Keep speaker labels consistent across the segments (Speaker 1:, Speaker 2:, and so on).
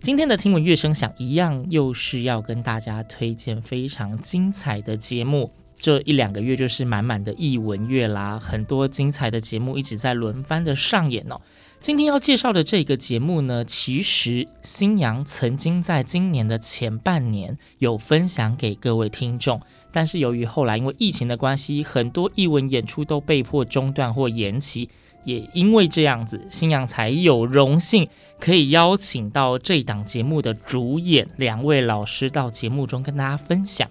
Speaker 1: 今天的听闻乐声响一样，又是要跟大家推荐非常精彩的节目。这一两个月就是满满的译文乐啦，很多精彩的节目一直在轮番的上演哦。今天要介绍的这个节目呢，其实星洋曾经在今年的前半年有分享给各位听众，但是由于后来因为疫情的关系，很多艺文演出都被迫中断或延期，也因为这样子，星洋才有荣幸可以邀请到这档节目的主演两位老师到节目中跟大家分享。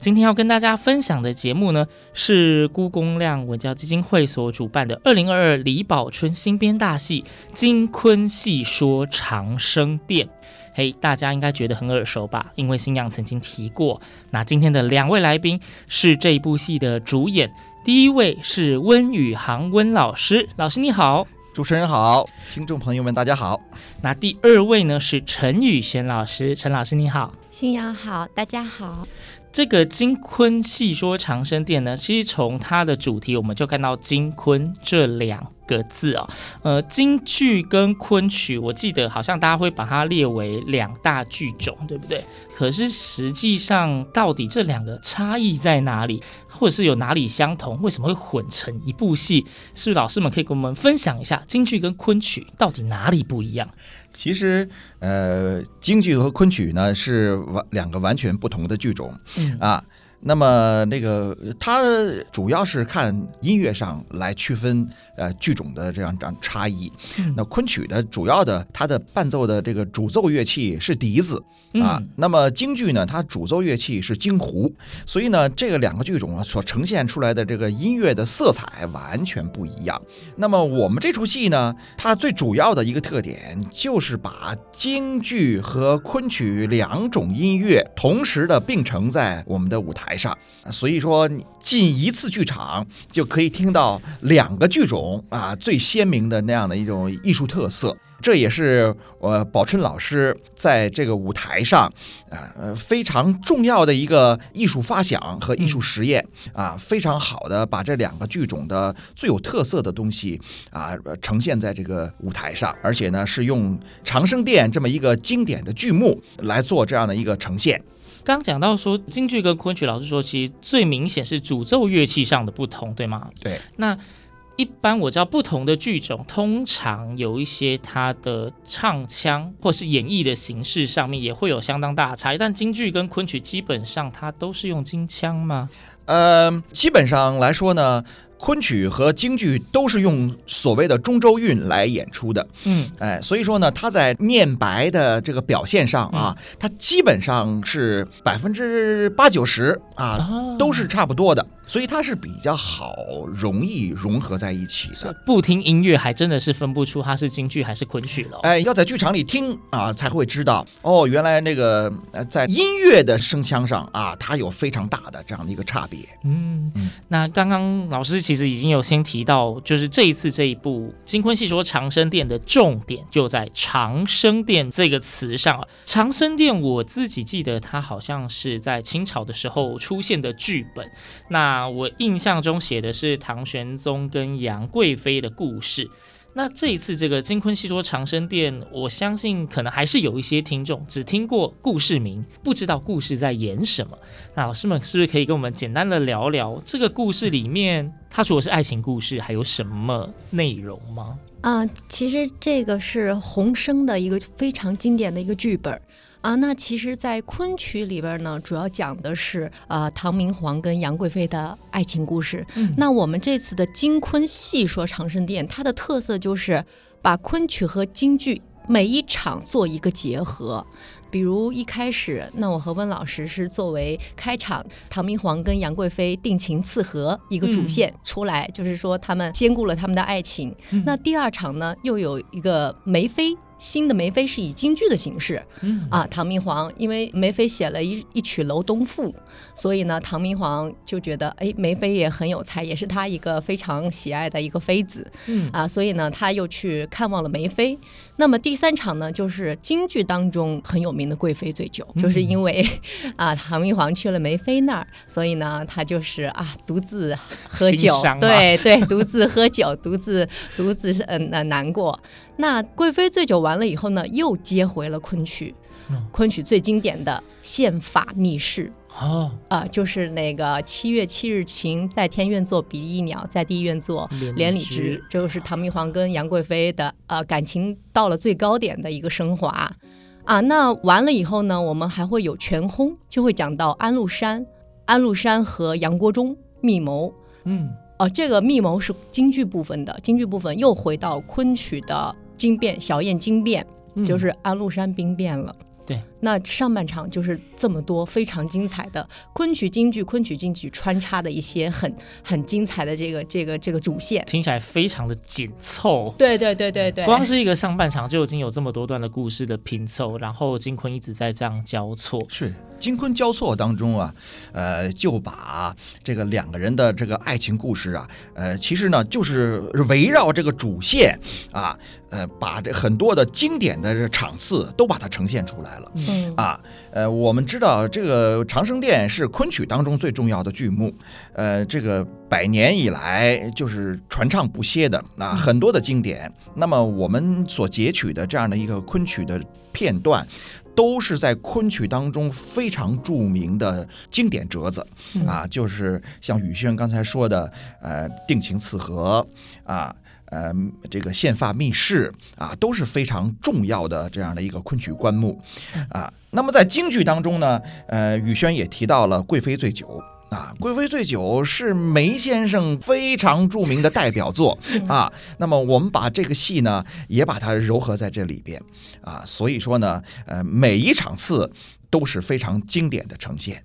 Speaker 1: 今天要跟大家分享的节目呢，是辜公亮文教基金会所主办的二零二二李宝春新编大戏《金昆戏说长生殿》。嘿，大家应该觉得很耳熟吧？因为新娘曾经提过。那今天的两位来宾是这部戏的主演，第一位是温宇航温老师，老师你好。
Speaker 2: 主持人好，听众朋友们大家好。
Speaker 1: 那第二位呢是陈宇贤老师，陈老师你好。
Speaker 3: 新阳好，大家好。
Speaker 1: 这个金昆戏说长生殿呢，其实从它的主题我们就看到“金昆”这两个字哦。呃，京剧跟昆曲，我记得好像大家会把它列为两大剧种，对不对？可是实际上，到底这两个差异在哪里，或者是有哪里相同？为什么会混成一部戏？是不是老师们可以跟我们分享一下京剧跟昆曲到底哪里不一样？
Speaker 2: 其实，呃，京剧和昆曲呢是完两个完全不同的剧种，
Speaker 1: 嗯
Speaker 2: 啊。那么那个它主要是看音乐上来区分呃剧种的这样这样差异。
Speaker 1: 嗯
Speaker 2: 那昆曲的主要的它的伴奏的这个主奏乐器是笛子啊。
Speaker 1: 嗯
Speaker 2: 那么京剧呢，它主奏乐器是京胡，所以呢，这个两个剧种啊所呈现出来的这个音乐的色彩完全不一样。那么我们这出戏呢，它最主要的一个特点就是把京剧和昆曲两种音乐同时的并成在我们的舞台上，所以说你进一次剧场就可以听到两个剧种啊最鲜明的那样的一种艺术特色。这也是呃宝春老师在这个舞台上，呃非常重要的一个艺术发想和艺术实验啊，非常好的把这两个剧种的最有特色的东西啊呈现在这个舞台上，而且呢是用《长生殿》这么一个经典的剧目来做这样的一个呈现。
Speaker 1: 刚讲到说京剧跟昆曲，老师说其实最明显是主奏乐器上的不同，对吗？
Speaker 2: 对。
Speaker 1: 那一般我知道不同的剧种，通常有一些它的唱腔或是演绎的形式上面也会有相当大的差异。但京剧跟昆曲基本上它都是用京腔吗？
Speaker 2: 呃，基本上来说呢。昆曲和京剧都是用所谓的中州韵来演出的，
Speaker 1: 嗯，
Speaker 2: 哎，所以说呢，他在念白的这个表现上啊，它基本上是百分之八九十啊，都是差不多的，所以它是比较好容易融合在一起的。
Speaker 1: 不听音乐还真的是分不出它是京剧还是昆曲了。
Speaker 2: 哎，要在剧场里听啊，才会知道哦，原来那个在音乐的声腔上啊，它有非常大的这样的一个差别。
Speaker 1: 嗯，那刚刚老师。其实已经有先提到，就是这一次这一部《金昆戏说长生殿》的重点就在“长生殿”这个词上了。长生殿，我自己记得它好像是在清朝的时候出现的剧本。那啊我印象中写的是唐玄宗跟杨贵妃的故事。那这一次这个《金昆戏说长生殿》，我相信可能还是有一些听众只听过故事名，不知道故事在演什么。那老师们是不是可以跟我们简单的聊聊这个故事里面，它除了是爱情故事，还有什么内容吗？
Speaker 3: 啊、其实这个是洪生的一个非常经典的一个剧本啊。那其实，在昆曲里边呢，主要讲的是啊、呃、唐明皇跟杨贵妃的爱情故事。嗯，那我们这次的京昆戏说长生殿，它的特色就是把昆曲和京剧每一场做一个结合。比如一开始，那我和温老师是作为开场，唐明皇跟杨贵妃定情赐和一个主线出来，嗯、就是说他们兼顾了他们的爱情。嗯、那第二场呢，又有一个梅妃。新的梅妃是以京剧的形式，嗯。啊，唐明皇因为梅妃写了一一曲《楼东赋》，所以呢，唐明皇就觉得，哎，梅妃也很有才，也是他一个非常喜爱的一个妃子，嗯。啊，所以呢，他又去看望了梅妃。那么第三场呢，就是京剧当中很有名的贵妃醉酒，嗯、就是因为 啊，唐明皇去了梅妃那儿，所以呢，他就是啊，独自喝酒，对对，独自喝酒，独自独自是嗯难难过。那贵妃醉酒完了以后呢，又接回了昆曲，昆曲最经典的宪法密室哦，啊、呃，就是那个七月七日晴，在天愿作比翼鸟，在地愿作连理枝，就是唐明皇跟杨贵妃的呃感情到了最高点的一个升华啊。那完了以后呢，我们还会有全轰，就会讲到安禄山，安禄山和杨国忠密谋，嗯，哦、呃，这个密谋是京剧部分的，京剧部分又回到昆曲的。惊变，小燕惊变，就是安禄山兵变了。嗯对，那上半场就是这么多非常精彩的昆曲、京剧、昆曲、京剧穿插的一些很很精彩的这个这个这个主线，
Speaker 1: 听起来非常的紧凑。
Speaker 3: 对对对对对，
Speaker 1: 光是一个上半场就已经有这么多段的故事的拼凑，然后金昆一直在这样交错。
Speaker 2: 是金昆交错当中啊，呃，就把这个两个人的这个爱情故事啊，呃，其实呢就是围绕这个主线啊。呃，把这很多的经典的场次都把它呈现出来了。嗯啊，呃，我们知道这个长生殿是昆曲当中最重要的剧目，呃，这个百年以来就是传唱不歇的啊，很多的经典。那么我们所截取的这样的一个昆曲的片段，都是在昆曲当中非常著名的经典折子啊，就是像宇轩刚才说的，呃，定情次和啊。呃，这个献发密室啊，都是非常重要的这样的一个昆曲棺木啊。那么在京剧当中呢，呃，宇轩也提到了《贵妃醉酒》啊，《贵妃醉酒》是梅先生非常著名的代表作啊。那么我们把这个戏呢，也把它糅合在这里边啊，所以说呢，呃，每一场次都是非常经典的呈现。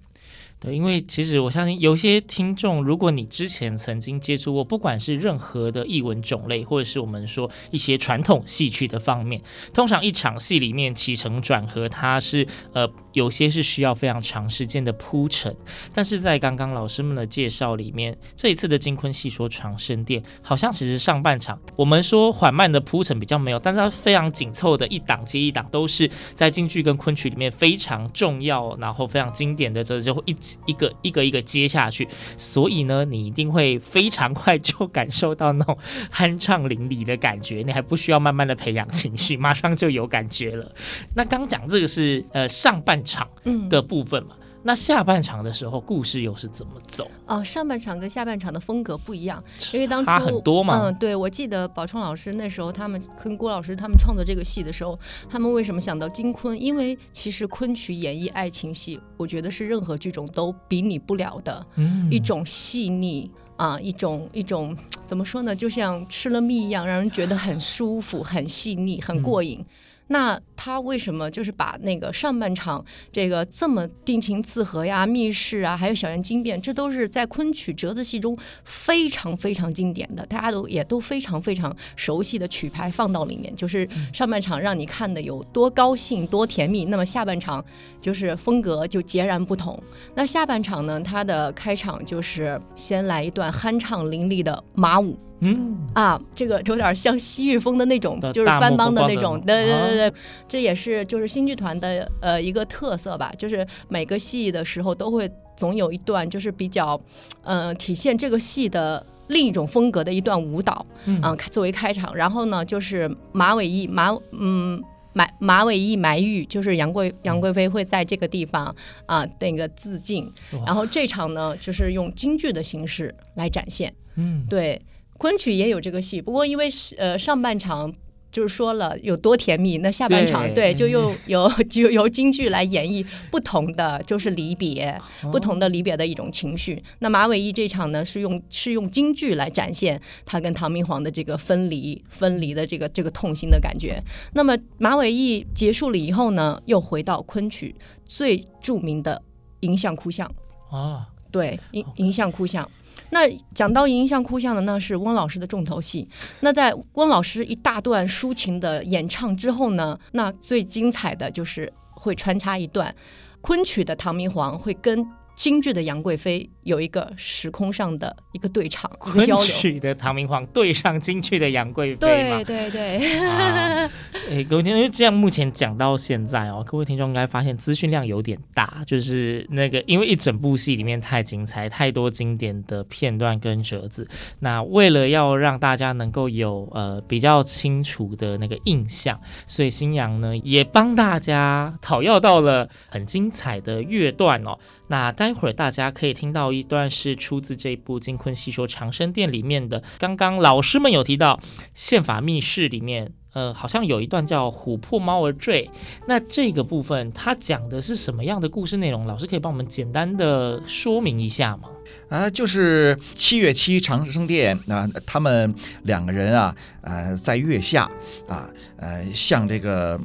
Speaker 1: 因为其实我相信有些听众，如果你之前曾经接触过，不管是任何的译文种类，或者是我们说一些传统戏曲的方面，通常一场戏里面起承转合，它是呃有些是需要非常长时间的铺陈。但是在刚刚老师们的介绍里面，这一次的金昆戏说长生殿，好像其实上半场我们说缓慢的铺陈比较没有，但是它非常紧凑的一档接一档，都是在京剧跟昆曲里面非常重要，然后非常经典的，这就会一。一个一个一个接下去，所以呢，你一定会非常快就感受到那种酣畅淋漓的感觉，你还不需要慢慢的培养情绪，马上就有感觉了。那刚讲这个是呃上半场的部分嘛。嗯那下半场的时候，故事又是怎么走？
Speaker 3: 哦，上半场跟下半场的风格不一样，因为当初
Speaker 1: 差很多嘛。
Speaker 3: 嗯，对，我记得宝冲老师那时候，他们跟郭老师他们创作这个戏的时候，他们为什么想到金昆？因为其实昆曲演绎爱情戏，我觉得是任何剧种都比拟不了的，嗯，一种细腻啊，一种一种怎么说呢？就像吃了蜜一样，让人觉得很舒服、很细腻、很过瘾。嗯那他为什么就是把那个上半场这个这么定情刺合呀、密室啊，还有小燕惊变，这都是在昆曲折子戏中非常非常经典的，大家都也都非常非常熟悉的曲牌放到里面，就是上半场让你看的有多高兴、多甜蜜，那么下半场就是风格就截然不同。那下半场呢，它的开场就是先来一段酣畅淋漓的马舞。嗯。啊，这个有点像西域风的那种，就是番邦的那种，对对对对，这也是就是新剧团的呃一个特色吧，就是每个戏的时候都会总有一段就是比较，呃体现这个戏的另一种风格的一段舞蹈，嗯作为开场，然后呢就是马尾役马嗯马马尾役埋玉，就是杨贵杨贵妃会在这个地方啊那个自尽，然后这场呢就是用京剧的形式来展现，嗯对。昆曲也有这个戏，不过因为是呃上半场。就是说了有多甜蜜，那下半场对，对就又由 就由京剧来演绎不同的，就是离别，哦、不同的离别的一种情绪。那马尾义这场呢，是用是用京剧来展现他跟唐明皇的这个分离分离的这个这个痛心的感觉。那么马尾义结束了以后呢，又回到昆曲最著名的迎相哭相
Speaker 1: 啊，
Speaker 3: 对，迎迎相哭相。那讲到迎相哭相的，呢是翁老师的重头戏。那在翁老师一大段抒情的演唱之后呢，那最精彩的就是会穿插一段昆曲的唐明皇会跟。京剧的杨贵妃有一个时空上的一个对唱，一个交流。
Speaker 1: 昆曲的唐明皇对上京剧的杨贵妃，
Speaker 3: 对
Speaker 1: 对对。各位听众，这样目前讲到现在哦，各位听众应该发现资讯量有点大，就是那个因为一整部戏里面太精彩，太多经典的片段跟折子。那为了要让大家能够有呃比较清楚的那个印象，所以新阳呢也帮大家讨要到了很精彩的乐段哦。那待会儿大家可以听到一段是出自这部《金昆戏说长生殿》里面的。刚刚老师们有提到宪法密室里面，呃，好像有一段叫“琥珀猫儿坠”。那这个部分它讲的是什么样的故事内容？老师可以帮我们简单的说明一下吗？
Speaker 4: 啊，就是七月七长生殿啊，他们两个人啊，呃，在月下啊，呃，向这个。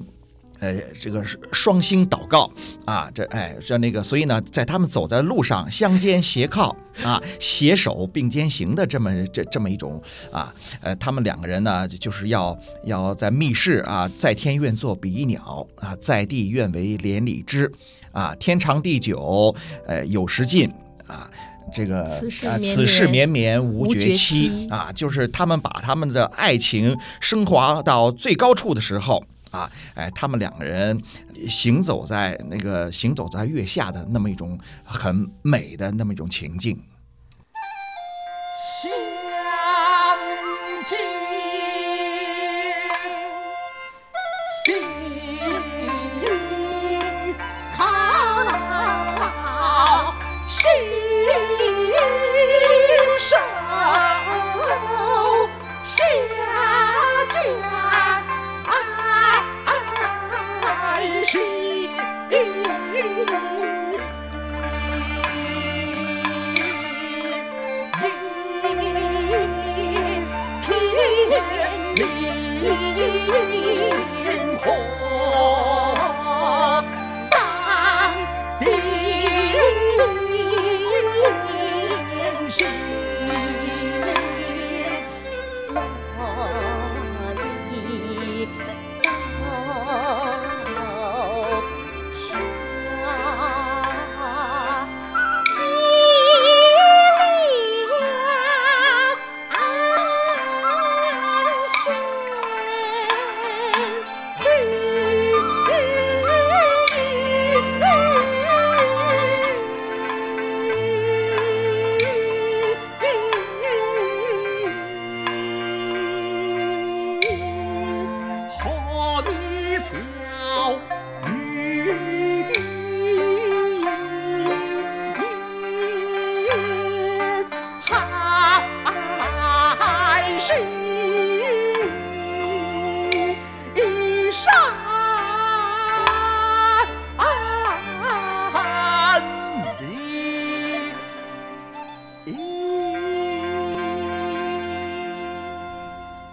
Speaker 4: 呃，这个双星祷告啊，这哎，这那个，所以呢，在他们走在路上，相肩斜靠啊，携手并肩行的这么这这么一种啊，呃，他们两个人呢，就是要要在密室啊，在天愿作比翼鸟啊，在地愿为连理枝啊，天长地久，呃，有时尽啊，这个
Speaker 3: 此事
Speaker 4: 啊，此事绵绵无绝期啊，就是他们把他们的爱情升华到最高处的时候。啊，哎，他们两个人行走在那个行走在月下的那么一种很美的那么一种情境。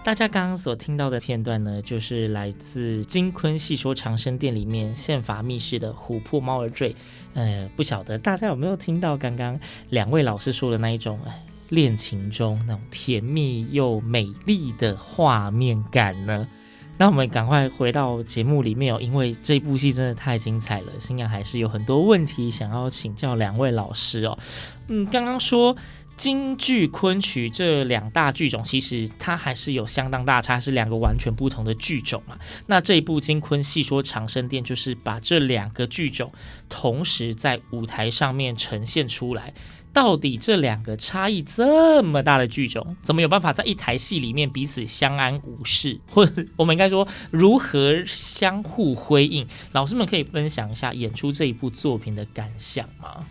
Speaker 1: 大家刚刚所听到的片段呢，就是来自《金昆戏说长生殿》里面宪法密室的琥珀猫儿坠。呃，不晓得大家有没有听到刚刚两位老师说的那一种恋情中那种甜蜜又美丽的画面感呢？那我们赶快回到节目里面哦，因为这部戏真的太精彩了，新娘还是有很多问题想要请教两位老师哦。嗯，刚刚说。京剧、昆曲这两大剧种，其实它还是有相当大差，是两个完全不同的剧种啊。那这一部《京昆戏说长生殿》就是把这两个剧种同时在舞台上面呈现出来。到底这两个差异这么大的剧种，怎么有办法在一台戏里面彼此相安无事，或者我们应该说如何相互辉映？老师们可以分享一下演出这一部作品的感想吗？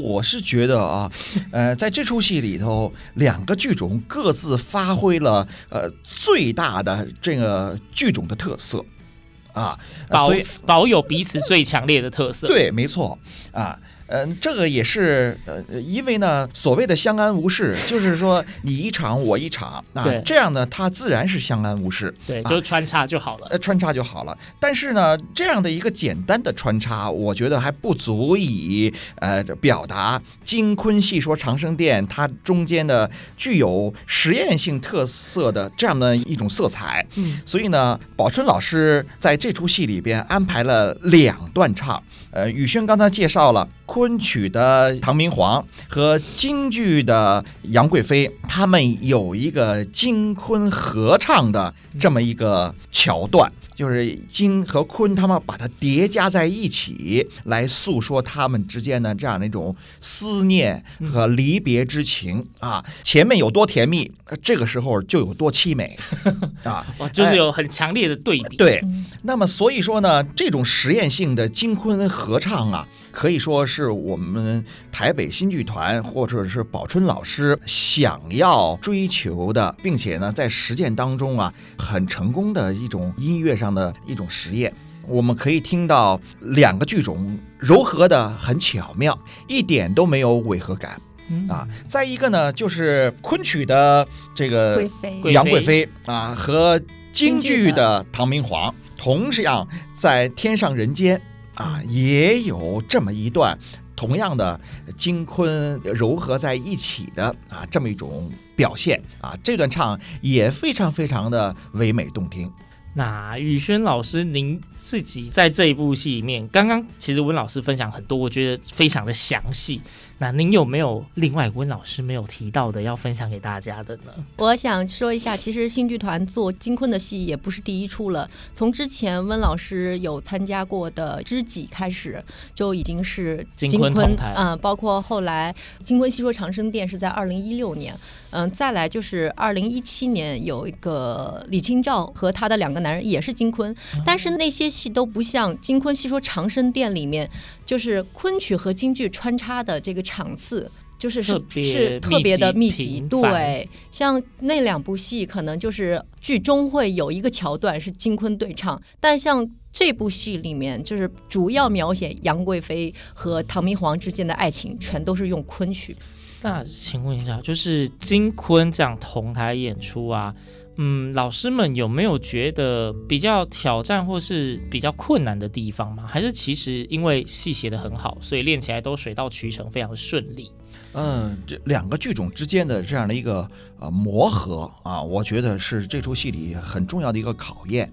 Speaker 2: 我是觉得啊，呃，在这出戏里头，两个剧种各自发挥了呃最大的这个剧种的特色，啊，
Speaker 1: 保保有彼此最强烈的特色。
Speaker 2: 对，没错啊。嗯、呃，这个也是呃，因为呢，所谓的相安无事，就是说你一场我一场啊，这样呢，它自然是相安无事，
Speaker 1: 对，就穿插就好了，
Speaker 2: 呃，穿插就好了。但是呢，这样的一个简单的穿插，我觉得还不足以呃表达金昆戏说长生殿它中间的具有实验性特色的这样的一种色彩。
Speaker 1: 嗯，
Speaker 2: 所以呢，宝春老师在这出戏里边安排了两段唱。呃，宇轩刚才介绍了。昆曲的唐明皇和京剧的杨贵妃，他们有一个京昆合唱的这么一个桥段，就是金和坤他们把它叠加在一起，来诉说他们之间的这样的一种思念和离别之情啊。前面有多甜蜜，这个时候就有多凄美 啊，
Speaker 1: 就是有很强烈的对比。
Speaker 2: 对，那么所以说呢，这种实验性的金坤合唱啊。可以说是我们台北新剧团或者是宝春老师想要追求的，并且呢，在实践当中啊，很成功的一种音乐上的一种实验。我们可以听到两个剧种糅合的很巧妙，一点都没有违和感啊。再一个呢，就是昆曲的这个杨贵妃啊和京剧的唐明皇，同样在天上人间。啊，也有这么一段同样的京昆糅合在一起的啊，这么一种表现啊，这段唱也非常非常的唯美动听。
Speaker 1: 那宇轩老师，您自己在这一部戏里面，刚刚其实温老师分享很多，我觉得非常的详细。那您有没有另外温老师没有提到的要分享给大家的呢？
Speaker 3: 我想说一下，其实新剧团做金昆的戏也不是第一出了，从之前温老师有参加过的《知己》开始，就已经是金昆嗯、呃，包括后来金昆戏说长生殿是在二零一六年，嗯、呃，再来就是二零一七年有一个李清照和他的两个男人也是金昆，但是那些戏都不像金昆戏说长生殿里面。就是昆曲和京剧穿插的这个场次，就是是是特别的密集。对，像那两部戏，可能就是剧中会有一个桥段是金昆对唱，但像这部戏里面，就是主要描写杨贵妃和唐明皇之间的爱情，全都是用昆曲。
Speaker 1: 那请问一下，就是金坤这样同台演出啊？嗯，老师们有没有觉得比较挑战或是比较困难的地方吗？还是其实因为戏写的很好，所以练起来都水到渠成，非常顺利？
Speaker 2: 嗯，这两个剧种之间的这样的一个呃磨合啊，我觉得是这出戏里很重要的一个考验。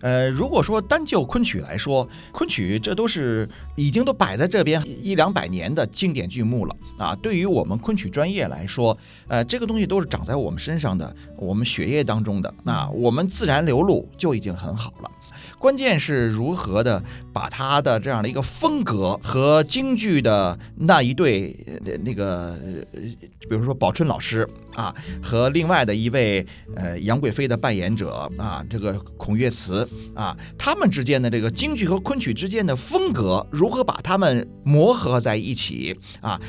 Speaker 2: 呃，如果说单就昆曲来说，昆曲这都是已经都摆在这边一两百年的经典剧目了啊。对于我们昆曲专业来说，呃，这个东西都是长在我们身上的，我们血液当中的，那我们自然流露就已经很好了。关键是如何的把他的这样的一个风格和京剧的那一对那个，比如说宝春老师啊，和另外的一位呃杨贵妃的扮演者啊，这个孔月慈啊，他们之间的这个京剧和昆曲之间的风格如何把他们磨合在一起啊，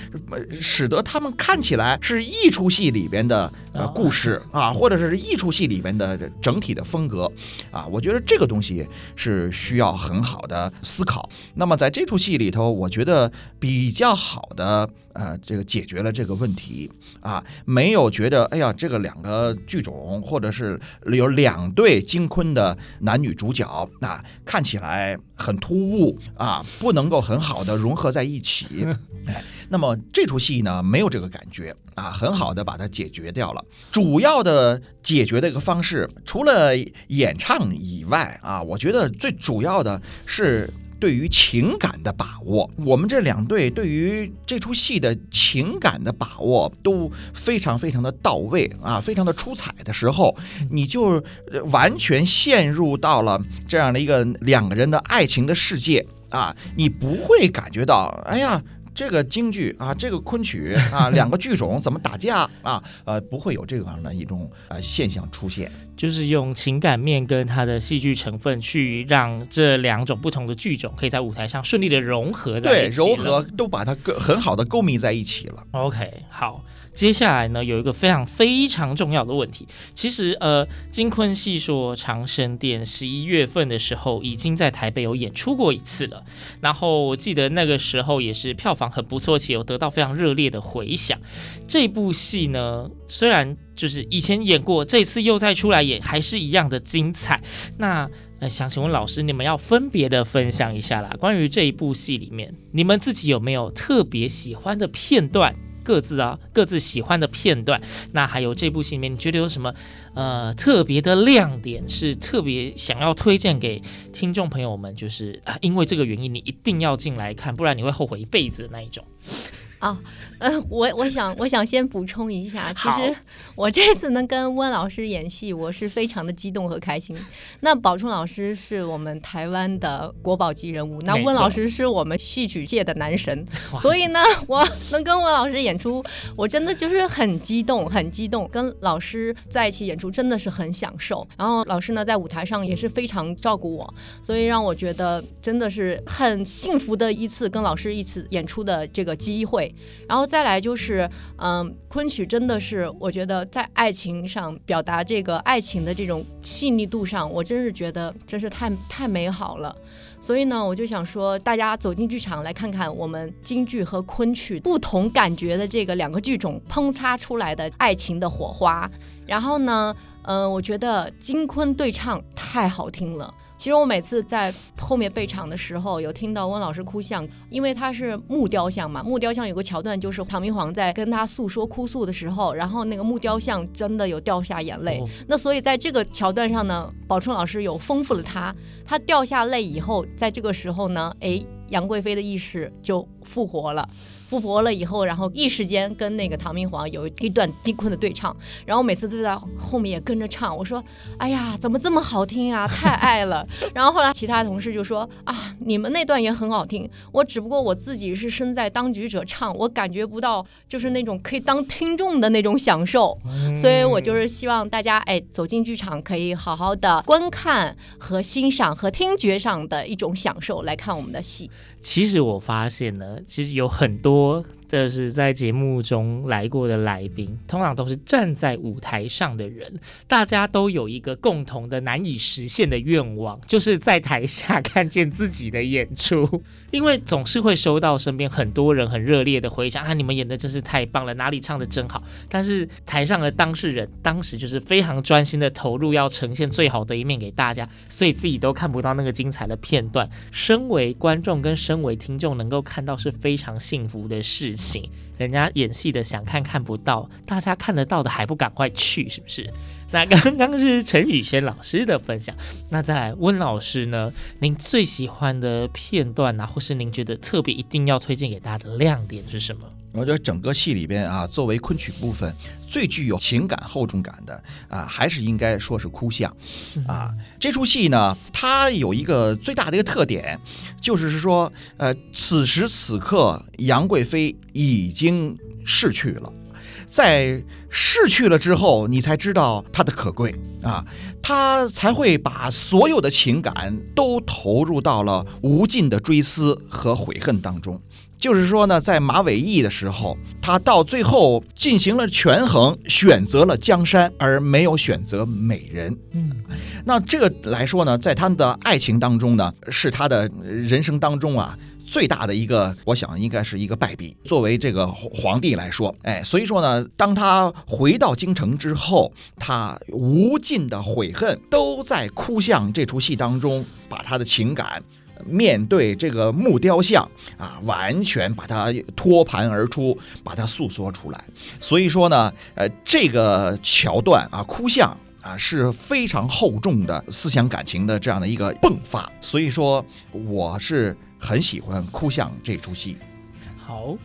Speaker 2: 使得他们看起来是一出戏里边的呃故事啊，或者是一出戏里边的整体的风格啊，我觉得这个东西。是需要很好的思考。那么在这出戏里头，我觉得比较好的，呃，这个解决了这个问题啊，没有觉得，哎呀，这个两个剧种或者是有两对金昆的男女主角，啊、看起来很突兀啊，不能够很好的融合在一起。哎，那么这出戏呢，没有这个感觉啊，很好的把它解决掉了。主要的解决的一个方式，除了演唱以外啊，我觉得最主要的是对于情感的把握。我们这两对对于这出戏的情感的把握都非常非常的到位啊，非常的出彩的时候，你就完全陷入到了这样的一个两个人的爱情的世界啊，你不会感觉到，哎呀。这个京剧啊，这个昆曲啊，两个剧种怎么打架啊？呃，不会有这样的一种呃现象出现。
Speaker 1: 就是用情感面跟它的戏剧成分去让这两种不同的剧种可以在舞台上顺利的融合在一起，
Speaker 2: 对，融合都把它很好的勾密在一起了。
Speaker 1: OK，好。接下来呢，有一个非常非常重要的问题。其实，呃，金昆戏说长生殿十一月份的时候，已经在台北有演出过一次了。然后我记得那个时候也是票房很不错，且有得到非常热烈的回响。这部戏呢，虽然就是以前演过，这次又再出来演，还是一样的精彩。那呃，想请问老师，你们要分别的分享一下啦，关于这一部戏里面，你们自己有没有特别喜欢的片段？各自啊，各自喜欢的片段。那还有这部戏里面，你觉得有什么呃特别的亮点，是特别想要推荐给听众朋友们？就是，因为这个原因，你一定要进来看，不然你会后悔一辈子的那一种。
Speaker 3: 啊，呃，我我想我想先补充一下，其实我这次能跟温老师演戏，我是非常的激动和开心。那宝春老师是我们台湾的国宝级人物，那温老师是我们戏曲界的男神，所以呢，我能跟温老师演出，我真的就是很激动，很激动。跟老师在一起演出真的是很享受。然后老师呢，在舞台上也是非常照顾我，所以让我觉得真的是很幸福的一次跟老师一起演出的这个机会。然后再来就是，嗯，昆曲真的是，我觉得在爱情上表达这个爱情的这种细腻度上，我真是觉得真是太太美好了。所以呢，我就想说，大家走进剧场来看看我们京剧和昆曲不同感觉的这个两个剧种碰擦出来的爱情的火花。然后呢，嗯，我觉得京昆对唱太好听了。其实我每次在后面备场的时候，有听到温老师哭像，因为他是木雕像嘛。木雕像有个桥段，就是唐明皇在跟他诉说哭诉的时候，然后那个木雕像真的有掉下眼泪。哦、那所以在这个桥段上呢，宝春老师有丰富了他。他掉下泪以后，在这个时候呢，哎，杨贵妃的意识就复活了。复活了以后，然后一时间跟那个唐明皇有一段金坤的对唱，然后每次都在后面也跟着唱。我说：“哎呀，怎么这么好听啊？太爱了。”然后后来其他同事就说：“啊，你们那段也很好听，我只不过我自己是身在当局者唱，我感觉不到就是那种可以当听众的那种享受。所以我就是希望大家哎走进剧场，可以好好的观看和欣赏和听觉上的一种享受来看我们的戏。”
Speaker 1: 其实我发现呢，其实有很多。voor 这是在节目中来过的来宾，通常都是站在舞台上的人。大家都有一个共同的难以实现的愿望，就是在台下 看见自己的演出。因为总是会收到身边很多人很热烈的回响啊，你们演的真是太棒了，哪里唱的真好。但是台上的当事人当时就是非常专心的投入，要呈现最好的一面给大家，所以自己都看不到那个精彩的片段。身为观众跟身为听众能够看到是非常幸福的事情。行，人家演戏的想看看不到，大家看得到的还不赶快去，是不是？那刚刚是陈宇轩老师的分享，那再来温老师呢？您最喜欢的片段啊，或是您觉得特别一定要推荐给大家的亮点是什么？
Speaker 2: 我觉得整个戏里边啊，作为昆曲部分最具有情感厚重感的啊，还是应该说是哭相啊。这出戏呢，它有一个最大的一个特点，就是说，呃，此时此刻杨贵妃已经逝去了，在逝去了之后，你才知道她的可贵啊，她才会把所有的情感都投入到了无尽的追思和悔恨当中。就是说呢，在马尾驿的时候，他到最后进行了权衡，选择了江山，而没有选择美人。嗯，那这个来说呢，在他们的爱情当中呢，是他的人生当中啊最大的一个，我想应该是一个败笔。作为这个皇帝来说，哎，所以说呢，当他回到京城之后，他无尽的悔恨都在哭相这出戏当中，把他的情感。面对这个木雕像啊，完全把它托盘而出，把它诉说出来。所以说呢，呃，这个桥段啊，哭像啊是非常厚重的思想感情的这样的一个迸发。所以说，我是很喜欢哭像这出戏。
Speaker 1: 好。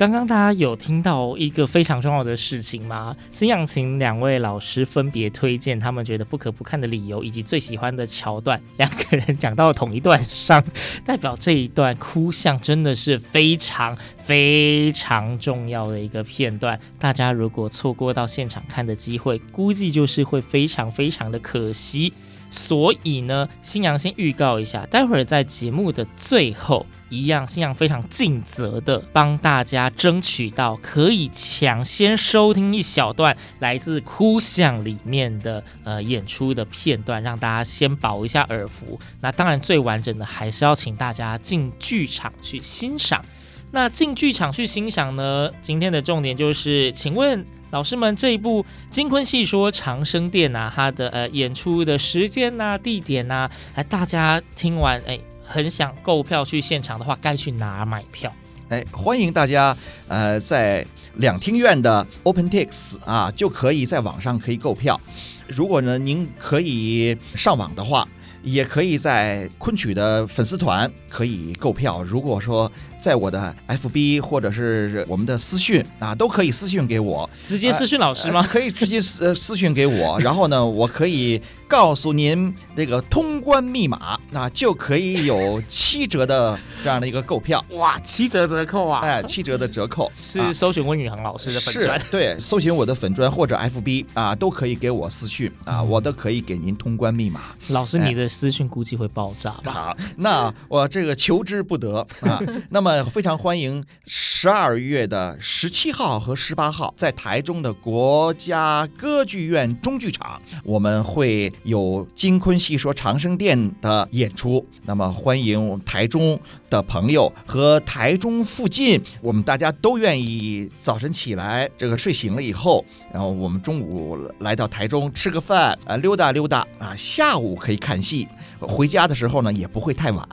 Speaker 1: 刚刚大家有听到一个非常重要的事情吗？星洋请两位老师分别推荐他们觉得不可不看的理由，以及最喜欢的桥段。两个人讲到同一段上，代表这一段哭相真的是非常非常重要的一个片段。大家如果错过到现场看的机会，估计就是会非常非常的可惜。所以呢，星洋先预告一下，待会儿在节目的最后，一样，星洋非常尽责的帮大家争取到可以抢先收听一小段来自《哭像》里面的呃演出的片段，让大家先饱一下耳福。那当然，最完整的还是要请大家进剧场去欣赏。那进剧场去欣赏呢，今天的重点就是，请问。老师们，这一部《金昆戏说长生殿》啊，它的呃演出的时间呐、地点呐、啊，哎，大家听完哎，很想购票去现场的话，该去哪买票？
Speaker 2: 哎，欢迎大家呃在两厅院的 OpenTix 啊，就可以在网上可以购票。如果呢您可以上网的话，也可以在昆曲的粉丝团可以购票。如果说在我的 FB 或者是我们的私讯啊，都可以私讯给我，
Speaker 1: 直接私讯老
Speaker 2: 师吗？可以直接私私讯给我，然后呢，我可以告诉您这个通关密码，那就可以有七折的这样的一个购票。
Speaker 1: 哇，七折折扣啊！
Speaker 2: 哎，七折的折扣
Speaker 1: 是搜寻温宇航老师的粉专，
Speaker 2: 是对，搜寻我的粉砖或者 FB 啊，都可以给我私讯啊，我都可以给您通关密码。
Speaker 1: 老师，你的私讯估计会爆炸吧？
Speaker 2: 好，那我这个求之不得啊，那么。非常欢迎十二月的十七号和十八号在台中的国家歌剧院中剧场，我们会有金昆戏说长生殿的演出。那么欢迎我们台中的朋友和台中附近，我们大家都愿意早晨起来，这个睡醒了以后，然后我们中午来到台中吃个饭啊，溜达溜达啊，下午可以看戏，回家的时候呢也不会太晚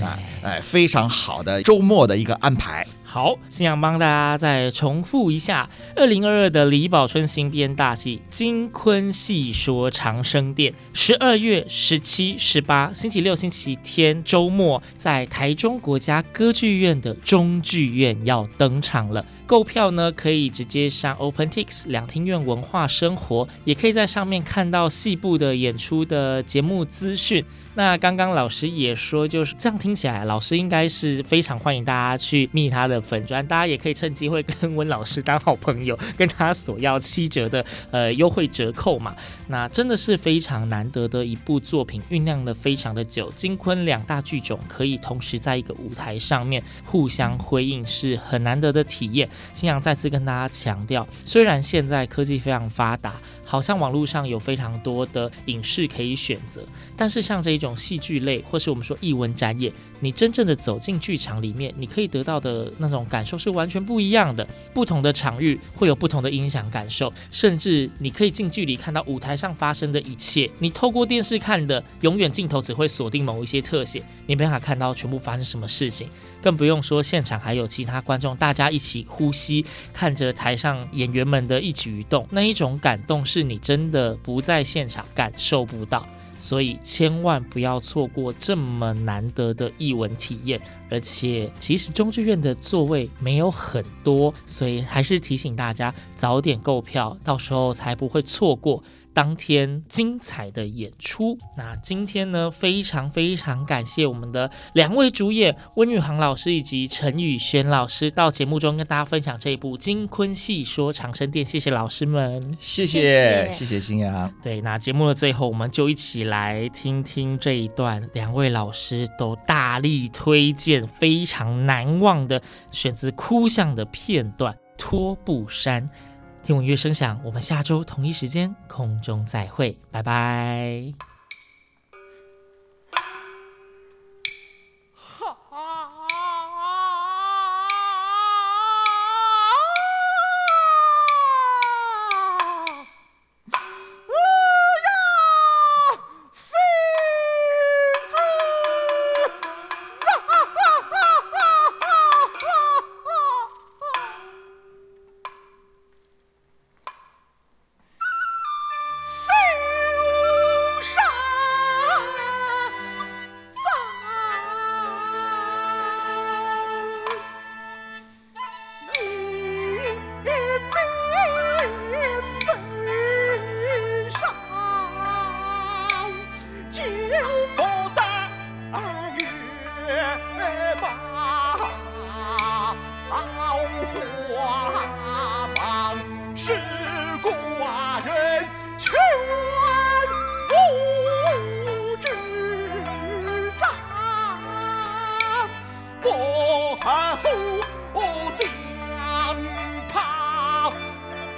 Speaker 2: 啊，哎，非常好的周。末的一个安排。
Speaker 1: 好，星洋帮大家再重复一下，二零二二的李宝春新编大戏《金昆戏说长生殿》，十二月十七、十八，星期六、星期天周末，在台中国家歌剧院的中剧院要登场了。购票呢，可以直接上 OpenTix 两厅院文化生活，也可以在上面看到戏部的演出的节目资讯。那刚刚老师也说，就是这样听起来，老师应该是非常欢迎大家去密他的粉砖，大家也可以趁机会跟温老师当好朋友，跟他索要七折的呃优惠折扣嘛。那真的是非常难得的一部作品，酝酿的非常的久，金昆两大剧种可以同时在一个舞台上面互相辉映，是很难得的体验。新阳再次跟大家强调，虽然现在科技非常发达。好像网络上有非常多的影视可以选择，但是像这一种戏剧类，或是我们说艺文展演，你真正的走进剧场里面，你可以得到的那种感受是完全不一样的。不同的场域会有不同的音响感受，甚至你可以近距离看到舞台上发生的一切。你透过电视看的，永远镜头只会锁定某一些特写，你没办法看到全部发生什么事情。更不用说现场还有其他观众，大家一起呼吸，看着台上演员们的一举一动，那一种感动是。你真的不在现场感受不到，所以千万不要错过这么难得的艺文体验。而且，其实中剧院的座位没有很多，所以还是提醒大家早点购票，到时候才不会错过。当天精彩的演出，那今天呢，非常非常感谢我们的两位主演温宇航老师以及陈宇轩老师到节目中跟大家分享这一部《金昆戏说长生殿》，谢谢老师们，
Speaker 2: 谢谢谢谢新阳。
Speaker 1: 对，那节目的最后，我们就一起来听听这一段两位老师都大力推荐、非常难忘的选自《哭相》的片段《拖布山》。听闻乐声响，我们下周同一时间空中再会，拜拜。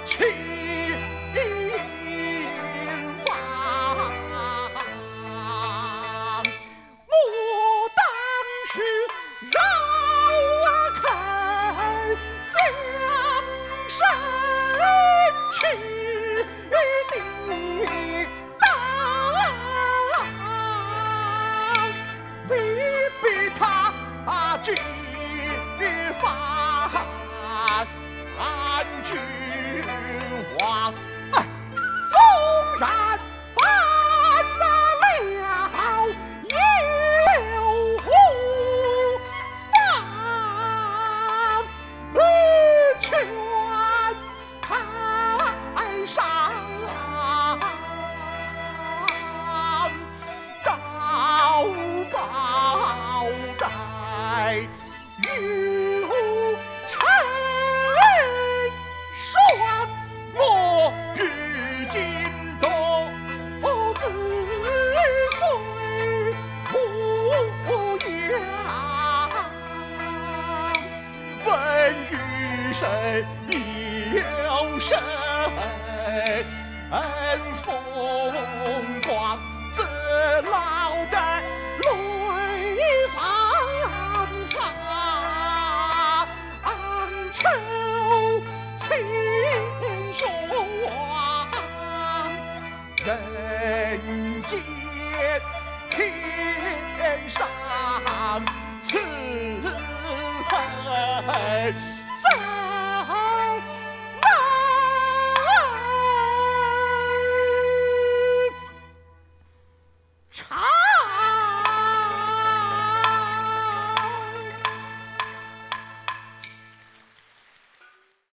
Speaker 4: 去。